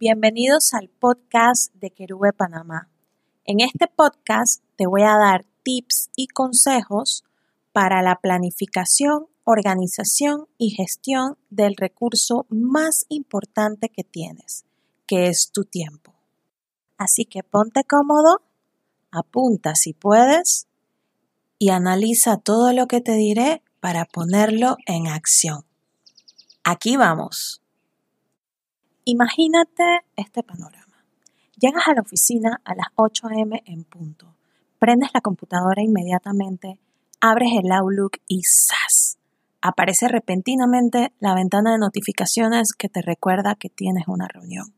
Bienvenidos al podcast de Querube Panamá. En este podcast te voy a dar tips y consejos para la planificación, organización y gestión del recurso más importante que tienes, que es tu tiempo. Así que ponte cómodo, apunta si puedes y analiza todo lo que te diré para ponerlo en acción. Aquí vamos. Imagínate este panorama. Llegas a la oficina a las 8 a.m. en punto. Prendes la computadora inmediatamente, abres el Outlook y ¡zas! Aparece repentinamente la ventana de notificaciones que te recuerda que tienes una reunión.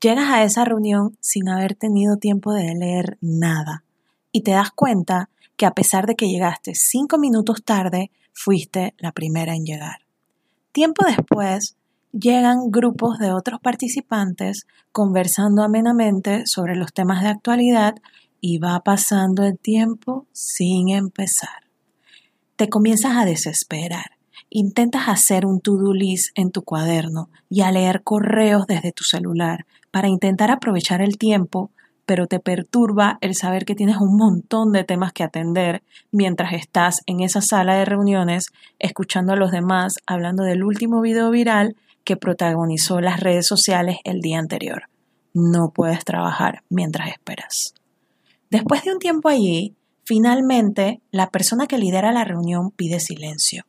Llegas a esa reunión sin haber tenido tiempo de leer nada y te das cuenta que a pesar de que llegaste cinco minutos tarde, fuiste la primera en llegar. Tiempo después, llegan grupos de otros participantes conversando amenamente sobre los temas de actualidad y va pasando el tiempo sin empezar. Te comienzas a desesperar. Intentas hacer un to-do list en tu cuaderno y a leer correos desde tu celular para intentar aprovechar el tiempo, pero te perturba el saber que tienes un montón de temas que atender mientras estás en esa sala de reuniones escuchando a los demás hablando del último video viral que protagonizó las redes sociales el día anterior. No puedes trabajar mientras esperas. Después de un tiempo allí, finalmente la persona que lidera la reunión pide silencio.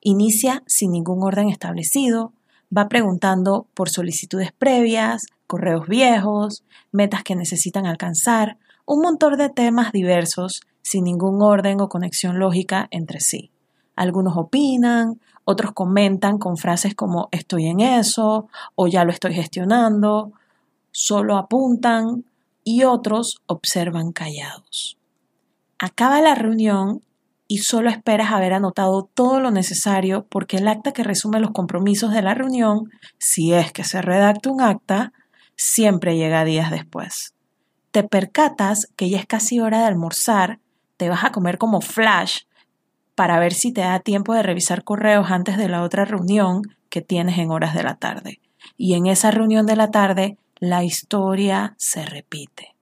Inicia sin ningún orden establecido, va preguntando por solicitudes previas, correos viejos, metas que necesitan alcanzar, un montón de temas diversos sin ningún orden o conexión lógica entre sí. Algunos opinan, otros comentan con frases como estoy en eso o ya lo estoy gestionando, solo apuntan y otros observan callados. Acaba la reunión y solo esperas haber anotado todo lo necesario porque el acta que resume los compromisos de la reunión, si es que se redacta un acta, siempre llega días después. Te percatas que ya es casi hora de almorzar, te vas a comer como flash para ver si te da tiempo de revisar correos antes de la otra reunión que tienes en horas de la tarde. Y en esa reunión de la tarde, la historia se repite.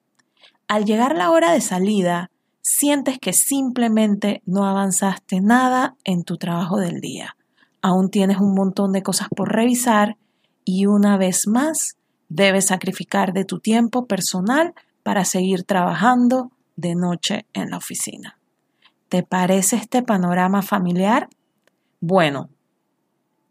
Al llegar la hora de salida, sientes que simplemente no avanzaste nada en tu trabajo del día. Aún tienes un montón de cosas por revisar y una vez más debes sacrificar de tu tiempo personal para seguir trabajando de noche en la oficina. ¿Te parece este panorama familiar? Bueno,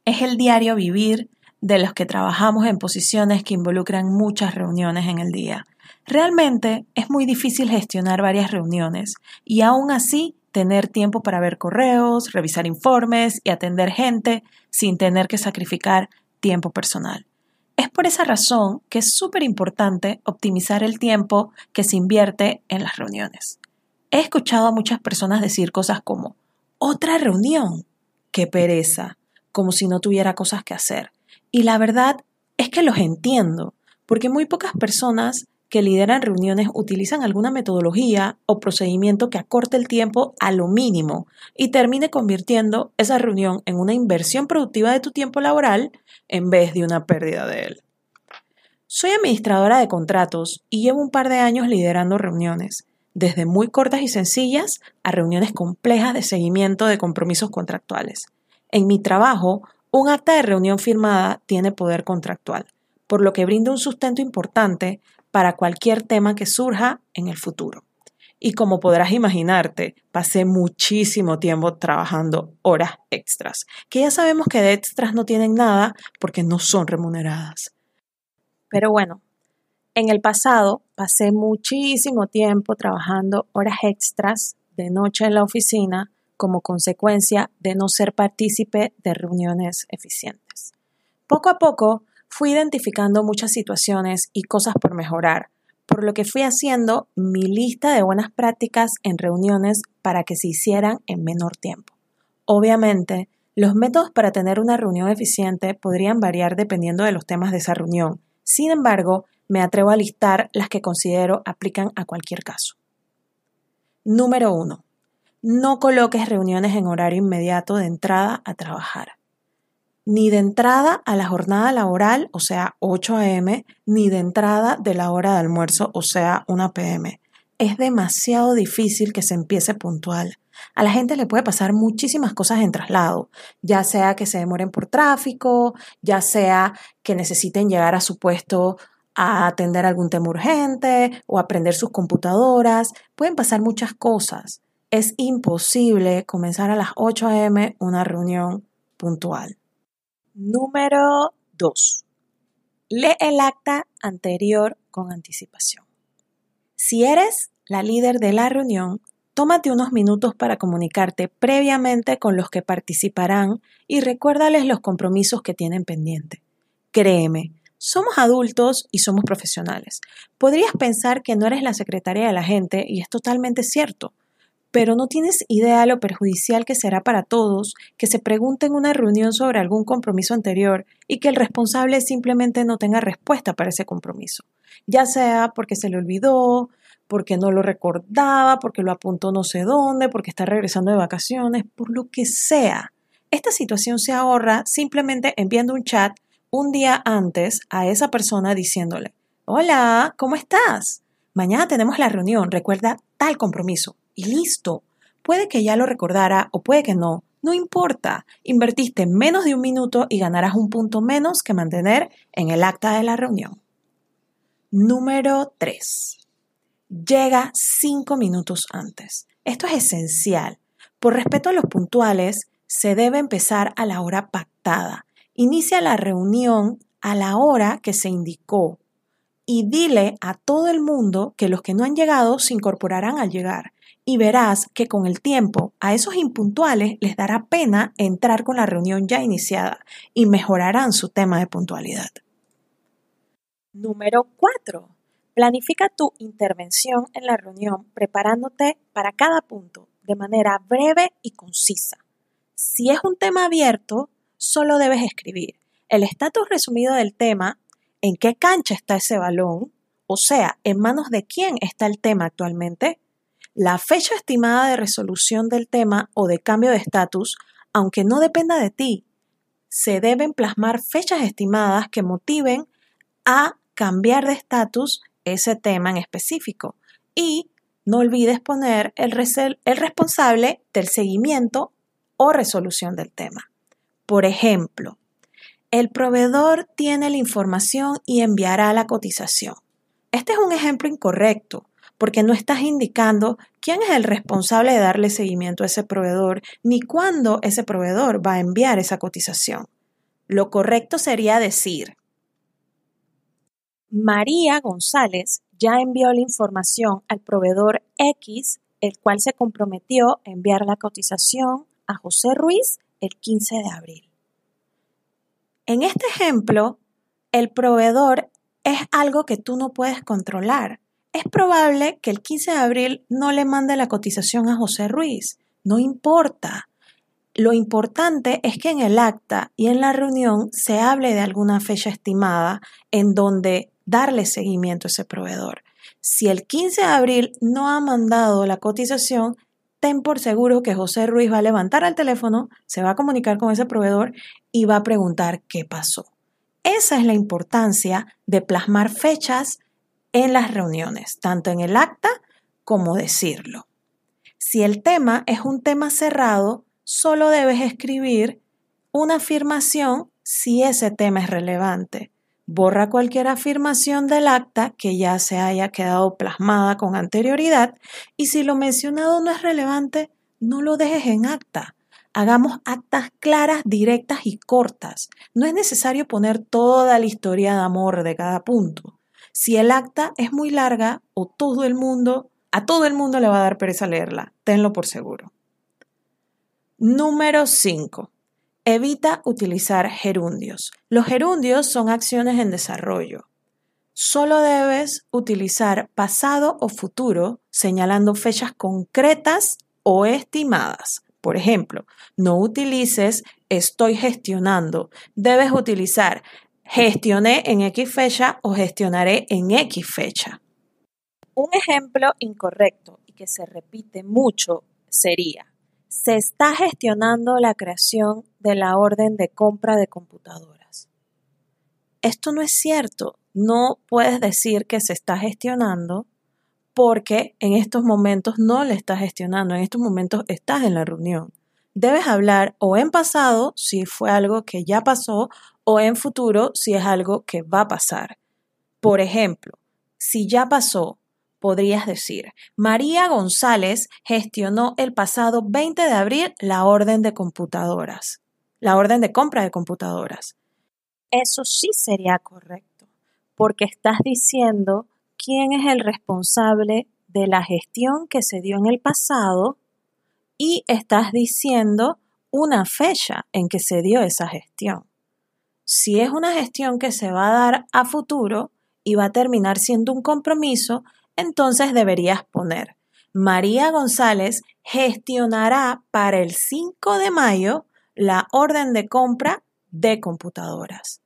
es el diario vivir de los que trabajamos en posiciones que involucran muchas reuniones en el día. Realmente es muy difícil gestionar varias reuniones y aún así tener tiempo para ver correos, revisar informes y atender gente sin tener que sacrificar tiempo personal. Es por esa razón que es súper importante optimizar el tiempo que se invierte en las reuniones. He escuchado a muchas personas decir cosas como, otra reunión, qué pereza, como si no tuviera cosas que hacer. Y la verdad es que los entiendo, porque muy pocas personas que lideran reuniones utilizan alguna metodología o procedimiento que acorte el tiempo a lo mínimo y termine convirtiendo esa reunión en una inversión productiva de tu tiempo laboral en vez de una pérdida de él. Soy administradora de contratos y llevo un par de años liderando reuniones desde muy cortas y sencillas a reuniones complejas de seguimiento de compromisos contractuales. En mi trabajo, un acta de reunión firmada tiene poder contractual, por lo que brinda un sustento importante para cualquier tema que surja en el futuro. Y como podrás imaginarte, pasé muchísimo tiempo trabajando horas extras, que ya sabemos que de extras no tienen nada porque no son remuneradas. Pero bueno, en el pasado pasé muchísimo tiempo trabajando horas extras de noche en la oficina como consecuencia de no ser partícipe de reuniones eficientes. Poco a poco fui identificando muchas situaciones y cosas por mejorar, por lo que fui haciendo mi lista de buenas prácticas en reuniones para que se hicieran en menor tiempo. Obviamente, los métodos para tener una reunión eficiente podrían variar dependiendo de los temas de esa reunión. Sin embargo, me atrevo a listar las que considero aplican a cualquier caso. Número 1. No coloques reuniones en horario inmediato de entrada a trabajar. ni de entrada a la jornada laboral, o sea, 8 a.m., ni de entrada de la hora de almuerzo, o sea, 1 p.m. Es demasiado difícil que se empiece puntual. A la gente le puede pasar muchísimas cosas en traslado, ya sea que se demoren por tráfico, ya sea que necesiten llegar a su puesto a atender algún tema urgente o aprender sus computadoras. Pueden pasar muchas cosas. Es imposible comenzar a las 8 a.m. una reunión puntual. Número 2. Lee el acta anterior con anticipación. Si eres la líder de la reunión, tómate unos minutos para comunicarte previamente con los que participarán y recuérdales los compromisos que tienen pendiente. Créeme, somos adultos y somos profesionales. Podrías pensar que no eres la secretaria de la gente y es totalmente cierto, pero no tienes idea lo perjudicial que será para todos que se pregunte en una reunión sobre algún compromiso anterior y que el responsable simplemente no tenga respuesta para ese compromiso, ya sea porque se le olvidó, porque no lo recordaba, porque lo apuntó no sé dónde, porque está regresando de vacaciones, por lo que sea. Esta situación se ahorra simplemente enviando un chat un día antes a esa persona diciéndole, hola, ¿cómo estás? Mañana tenemos la reunión, recuerda tal compromiso. Y listo. Puede que ya lo recordara o puede que no. No importa. Invertiste menos de un minuto y ganarás un punto menos que mantener en el acta de la reunión. Número 3. Llega cinco minutos antes. Esto es esencial. Por respeto a los puntuales, se debe empezar a la hora pactada Inicia la reunión a la hora que se indicó y dile a todo el mundo que los que no han llegado se incorporarán al llegar y verás que con el tiempo a esos impuntuales les dará pena entrar con la reunión ya iniciada y mejorarán su tema de puntualidad. Número 4. Planifica tu intervención en la reunión preparándote para cada punto de manera breve y concisa. Si es un tema abierto, solo debes escribir el estatus resumido del tema, en qué cancha está ese balón, o sea, en manos de quién está el tema actualmente, la fecha estimada de resolución del tema o de cambio de estatus, aunque no dependa de ti. Se deben plasmar fechas estimadas que motiven a cambiar de estatus ese tema en específico. Y no olvides poner el, el responsable del seguimiento o resolución del tema. Por ejemplo, el proveedor tiene la información y enviará la cotización. Este es un ejemplo incorrecto porque no estás indicando quién es el responsable de darle seguimiento a ese proveedor ni cuándo ese proveedor va a enviar esa cotización. Lo correcto sería decir, María González ya envió la información al proveedor X, el cual se comprometió a enviar la cotización a José Ruiz el 15 de abril. En este ejemplo, el proveedor es algo que tú no puedes controlar. Es probable que el 15 de abril no le mande la cotización a José Ruiz. No importa. Lo importante es que en el acta y en la reunión se hable de alguna fecha estimada en donde darle seguimiento a ese proveedor. Si el 15 de abril no ha mandado la cotización, ten por seguro que José Ruiz va a levantar el teléfono, se va a comunicar con ese proveedor y va a preguntar qué pasó. Esa es la importancia de plasmar fechas en las reuniones, tanto en el acta como decirlo. Si el tema es un tema cerrado, solo debes escribir una afirmación si ese tema es relevante. Borra cualquier afirmación del acta que ya se haya quedado plasmada con anterioridad y si lo mencionado no es relevante, no lo dejes en acta. Hagamos actas claras, directas y cortas. No es necesario poner toda la historia de amor de cada punto. Si el acta es muy larga o todo el mundo, a todo el mundo le va a dar pereza leerla, tenlo por seguro. Número 5. Evita utilizar gerundios. Los gerundios son acciones en desarrollo. Solo debes utilizar pasado o futuro señalando fechas concretas o estimadas. Por ejemplo, no utilices estoy gestionando. Debes utilizar gestioné en X fecha o gestionaré en X fecha. Un ejemplo incorrecto y que se repite mucho sería se está gestionando la creación de la orden de compra de computadoras. Esto no es cierto. No puedes decir que se está gestionando porque en estos momentos no le estás gestionando, en estos momentos estás en la reunión. Debes hablar o en pasado si fue algo que ya pasó o en futuro si es algo que va a pasar. Por ejemplo, si ya pasó, podrías decir, María González gestionó el pasado 20 de abril la orden de computadoras, la orden de compra de computadoras. Eso sí sería correcto, porque estás diciendo quién es el responsable de la gestión que se dio en el pasado y estás diciendo una fecha en que se dio esa gestión. Si es una gestión que se va a dar a futuro y va a terminar siendo un compromiso, entonces deberías poner María González gestionará para el 5 de mayo la orden de compra de computadoras.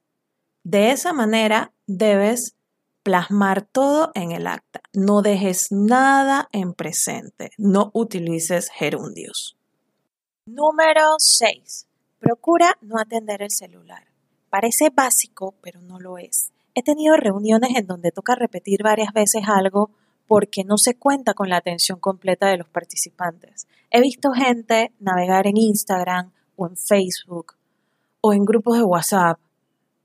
De esa manera debes plasmar todo en el acta. No dejes nada en presente. No utilices gerundios. Número 6. Procura no atender el celular. Parece básico, pero no lo es. He tenido reuniones en donde toca repetir varias veces algo porque no se cuenta con la atención completa de los participantes. He visto gente navegar en Instagram o en Facebook o en grupos de WhatsApp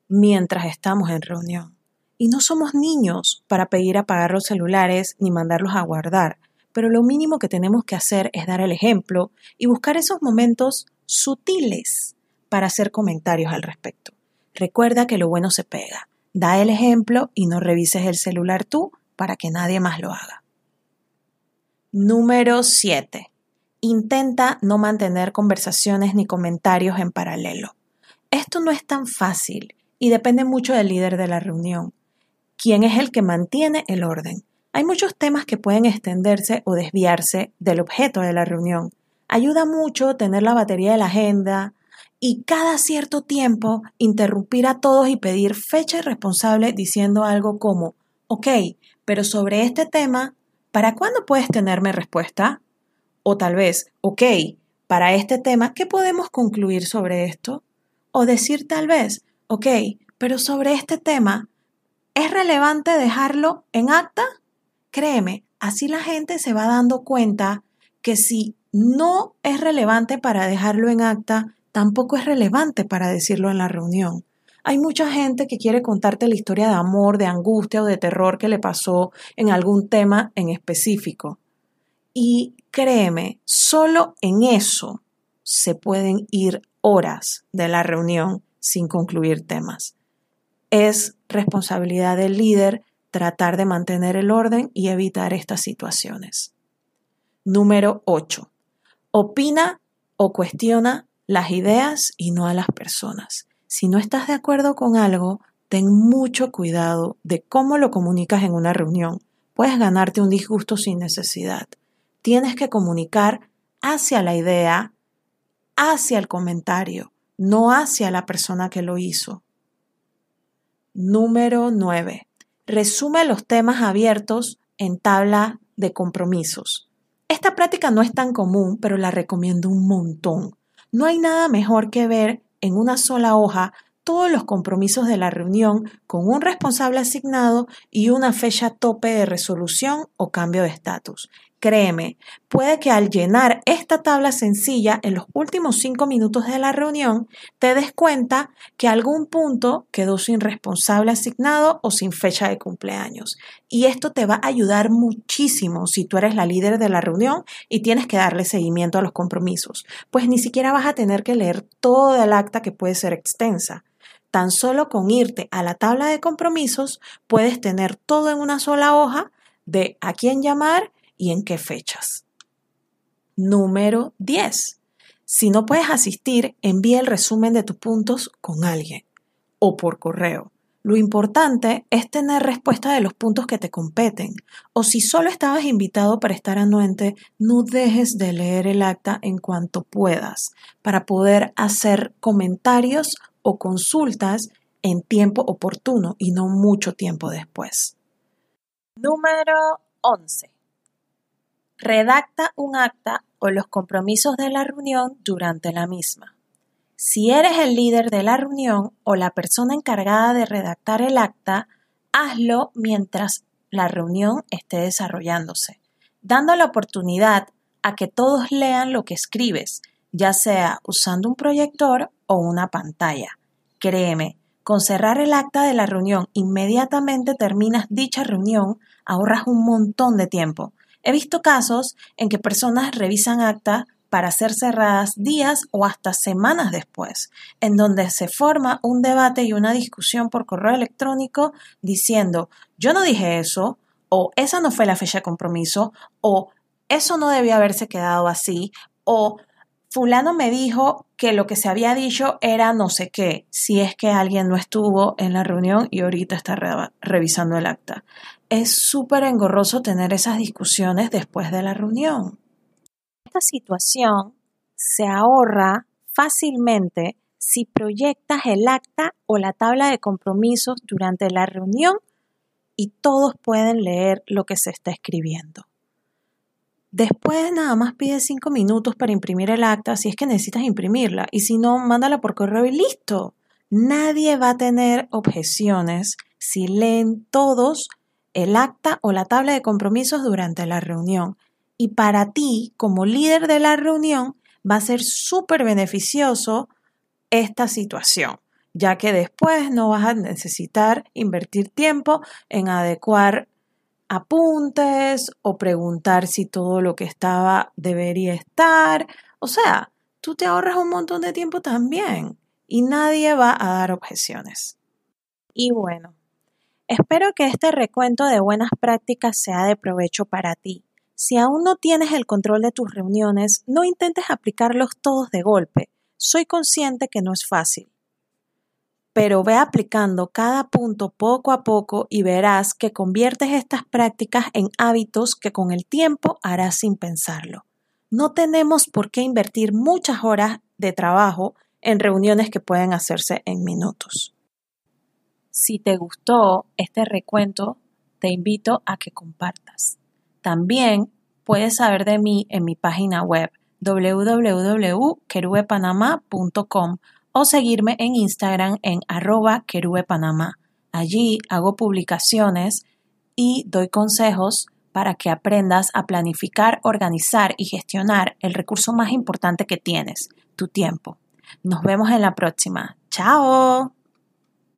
mientras estamos en reunión. Y no somos niños para pedir apagar los celulares ni mandarlos a guardar, pero lo mínimo que tenemos que hacer es dar el ejemplo y buscar esos momentos sutiles para hacer comentarios al respecto. Recuerda que lo bueno se pega. Da el ejemplo y no revises el celular tú para que nadie más lo haga. Número 7. Intenta no mantener conversaciones ni comentarios en paralelo. Esto no es tan fácil y depende mucho del líder de la reunión quién es el que mantiene el orden. Hay muchos temas que pueden extenderse o desviarse del objeto de la reunión. Ayuda mucho tener la batería de la agenda y cada cierto tiempo interrumpir a todos y pedir fecha y responsable diciendo algo como, ok, pero sobre este tema, ¿para cuándo puedes tenerme respuesta? O tal vez, ok, para este tema, ¿qué podemos concluir sobre esto? O decir tal vez, ok, pero sobre este tema, ¿Es relevante dejarlo en acta? Créeme, así la gente se va dando cuenta que si no es relevante para dejarlo en acta, tampoco es relevante para decirlo en la reunión. Hay mucha gente que quiere contarte la historia de amor, de angustia o de terror que le pasó en algún tema en específico. Y créeme, solo en eso se pueden ir horas de la reunión sin concluir temas. Es responsabilidad del líder tratar de mantener el orden y evitar estas situaciones. Número 8. Opina o cuestiona las ideas y no a las personas. Si no estás de acuerdo con algo, ten mucho cuidado de cómo lo comunicas en una reunión. Puedes ganarte un disgusto sin necesidad. Tienes que comunicar hacia la idea, hacia el comentario, no hacia la persona que lo hizo. Número 9. Resume los temas abiertos en tabla de compromisos. Esta práctica no es tan común, pero la recomiendo un montón. No hay nada mejor que ver en una sola hoja todos los compromisos de la reunión con un responsable asignado y una fecha tope de resolución o cambio de estatus. Créeme, puede que al llenar esta tabla sencilla en los últimos cinco minutos de la reunión, te des cuenta que algún punto quedó sin responsable asignado o sin fecha de cumpleaños. Y esto te va a ayudar muchísimo si tú eres la líder de la reunión y tienes que darle seguimiento a los compromisos, pues ni siquiera vas a tener que leer todo el acta que puede ser extensa. Tan solo con irte a la tabla de compromisos puedes tener todo en una sola hoja de a quién llamar y en qué fechas. Número 10. Si no puedes asistir, envía el resumen de tus puntos con alguien o por correo. Lo importante es tener respuesta de los puntos que te competen. O si solo estabas invitado para estar anuente, no dejes de leer el acta en cuanto puedas para poder hacer comentarios o consultas en tiempo oportuno y no mucho tiempo después. Número 11. Redacta un acta o los compromisos de la reunión durante la misma. Si eres el líder de la reunión o la persona encargada de redactar el acta, hazlo mientras la reunión esté desarrollándose, dando la oportunidad a que todos lean lo que escribes, ya sea usando un proyector o una pantalla. Créeme, con cerrar el acta de la reunión inmediatamente terminas dicha reunión, ahorras un montón de tiempo. He visto casos en que personas revisan acta para ser cerradas días o hasta semanas después, en donde se forma un debate y una discusión por correo electrónico diciendo yo no dije eso, o esa no fue la fecha de compromiso, o eso no debía haberse quedado así, o fulano me dijo que lo que se había dicho era no sé qué, si es que alguien no estuvo en la reunión y ahorita está revisando el acta. Es súper engorroso tener esas discusiones después de la reunión. Esta situación se ahorra fácilmente si proyectas el acta o la tabla de compromisos durante la reunión y todos pueden leer lo que se está escribiendo. Después nada más pide cinco minutos para imprimir el acta si es que necesitas imprimirla y si no, mándala por correo y listo. Nadie va a tener objeciones si leen todos el acta o la tabla de compromisos durante la reunión. Y para ti, como líder de la reunión, va a ser súper beneficioso esta situación, ya que después no vas a necesitar invertir tiempo en adecuar apuntes o preguntar si todo lo que estaba debería estar. O sea, tú te ahorras un montón de tiempo también y nadie va a dar objeciones. Y bueno, espero que este recuento de buenas prácticas sea de provecho para ti. Si aún no tienes el control de tus reuniones, no intentes aplicarlos todos de golpe. Soy consciente que no es fácil pero ve aplicando cada punto poco a poco y verás que conviertes estas prácticas en hábitos que con el tiempo harás sin pensarlo. No tenemos por qué invertir muchas horas de trabajo en reuniones que pueden hacerse en minutos. Si te gustó este recuento, te invito a que compartas. También puedes saber de mí en mi página web www.querubepanamá.com o seguirme en Instagram en arroba Panamá. Allí hago publicaciones y doy consejos para que aprendas a planificar, organizar y gestionar el recurso más importante que tienes, tu tiempo. Nos vemos en la próxima. ¡Chao!